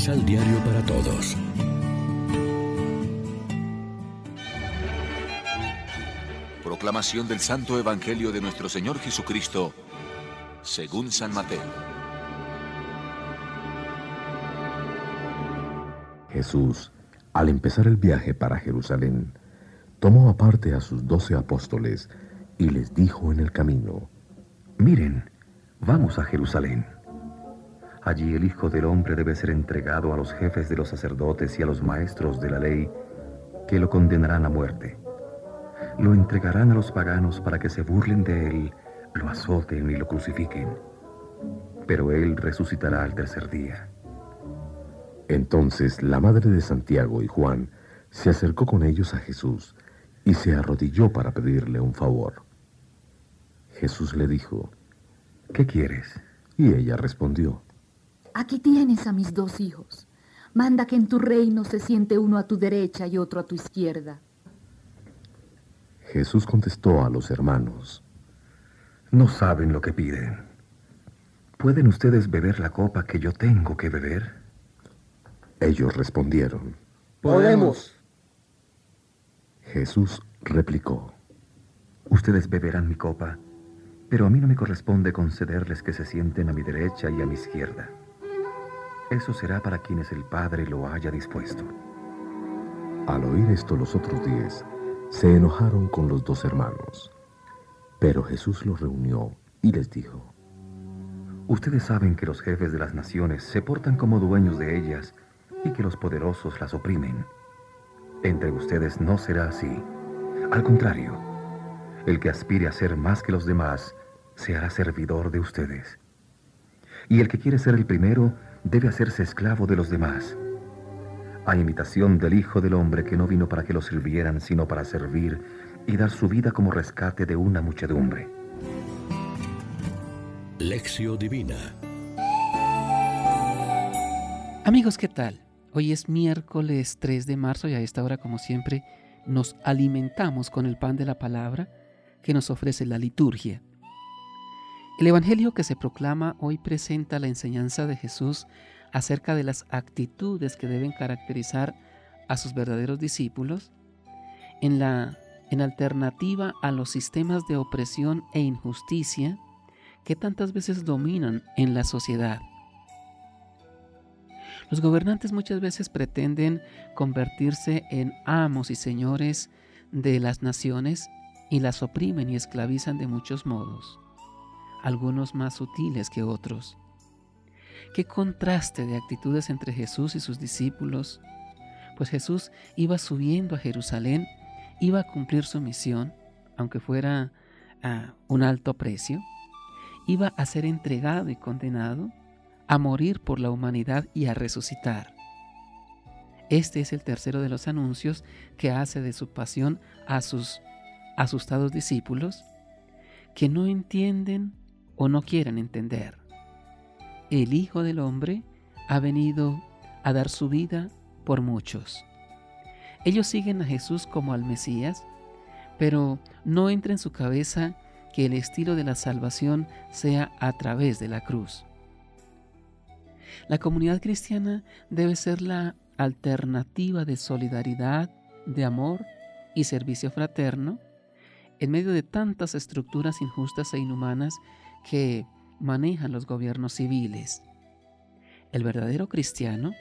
Misal Diario para Todos. Proclamación del Santo Evangelio de nuestro Señor Jesucristo, según San Mateo. Jesús, al empezar el viaje para Jerusalén, tomó aparte a sus doce apóstoles y les dijo en el camino, Miren, vamos a Jerusalén. Allí el Hijo del Hombre debe ser entregado a los jefes de los sacerdotes y a los maestros de la ley, que lo condenarán a muerte. Lo entregarán a los paganos para que se burlen de él, lo azoten y lo crucifiquen. Pero él resucitará al tercer día. Entonces la madre de Santiago y Juan se acercó con ellos a Jesús y se arrodilló para pedirle un favor. Jesús le dijo, ¿qué quieres? Y ella respondió, Aquí tienes a mis dos hijos. Manda que en tu reino se siente uno a tu derecha y otro a tu izquierda. Jesús contestó a los hermanos, No saben lo que piden. ¿Pueden ustedes beber la copa que yo tengo que beber? Ellos respondieron, Podemos. Jesús replicó, Ustedes beberán mi copa, pero a mí no me corresponde concederles que se sienten a mi derecha y a mi izquierda. Eso será para quienes el Padre lo haya dispuesto. Al oír esto los otros diez se enojaron con los dos hermanos. Pero Jesús los reunió y les dijo, Ustedes saben que los jefes de las naciones se portan como dueños de ellas y que los poderosos las oprimen. Entre ustedes no será así. Al contrario, el que aspire a ser más que los demás se hará servidor de ustedes. Y el que quiere ser el primero debe hacerse esclavo de los demás. A imitación del Hijo del Hombre que no vino para que lo sirvieran, sino para servir y dar su vida como rescate de una muchedumbre. Lección Divina Amigos, ¿qué tal? Hoy es miércoles 3 de marzo y a esta hora, como siempre, nos alimentamos con el pan de la palabra que nos ofrece la liturgia. El Evangelio que se proclama hoy presenta la enseñanza de Jesús acerca de las actitudes que deben caracterizar a sus verdaderos discípulos en, la, en alternativa a los sistemas de opresión e injusticia que tantas veces dominan en la sociedad. Los gobernantes muchas veces pretenden convertirse en amos y señores de las naciones y las oprimen y esclavizan de muchos modos algunos más sutiles que otros. Qué contraste de actitudes entre Jesús y sus discípulos, pues Jesús iba subiendo a Jerusalén, iba a cumplir su misión, aunque fuera a un alto precio, iba a ser entregado y condenado, a morir por la humanidad y a resucitar. Este es el tercero de los anuncios que hace de su pasión a sus asustados discípulos, que no entienden o no quieren entender. El Hijo del Hombre ha venido a dar su vida por muchos. Ellos siguen a Jesús como al Mesías, pero no entra en su cabeza que el estilo de la salvación sea a través de la cruz. La comunidad cristiana debe ser la alternativa de solidaridad, de amor y servicio fraterno en medio de tantas estructuras injustas e inhumanas que manejan los gobiernos civiles. El verdadero cristiano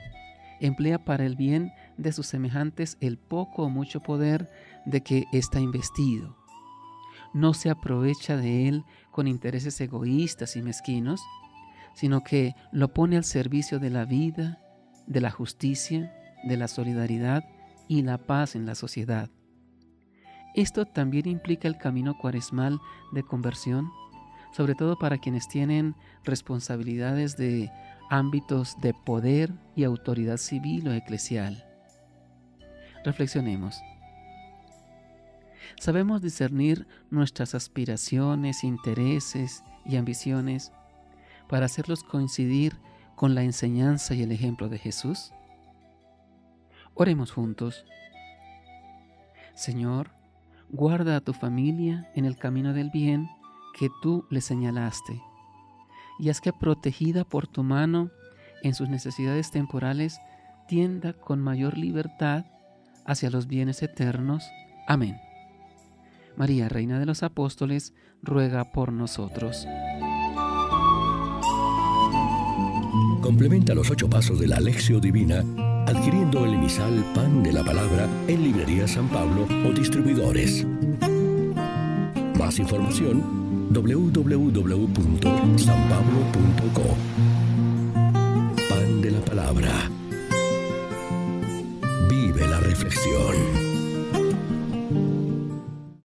emplea para el bien de sus semejantes el poco o mucho poder de que está investido. No se aprovecha de él con intereses egoístas y mezquinos, sino que lo pone al servicio de la vida, de la justicia, de la solidaridad y la paz en la sociedad. Esto también implica el camino cuaresmal de conversión sobre todo para quienes tienen responsabilidades de ámbitos de poder y autoridad civil o eclesial. Reflexionemos. ¿Sabemos discernir nuestras aspiraciones, intereses y ambiciones para hacerlos coincidir con la enseñanza y el ejemplo de Jesús? Oremos juntos. Señor, guarda a tu familia en el camino del bien que tú le señalaste, y haz que protegida por tu mano en sus necesidades temporales tienda con mayor libertad hacia los bienes eternos. Amén. María, Reina de los Apóstoles, ruega por nosotros. Complementa los ocho pasos de la Alexio Divina adquiriendo el emisal Pan de la Palabra en Librería San Pablo o distribuidores. Más información www.sanpablo.co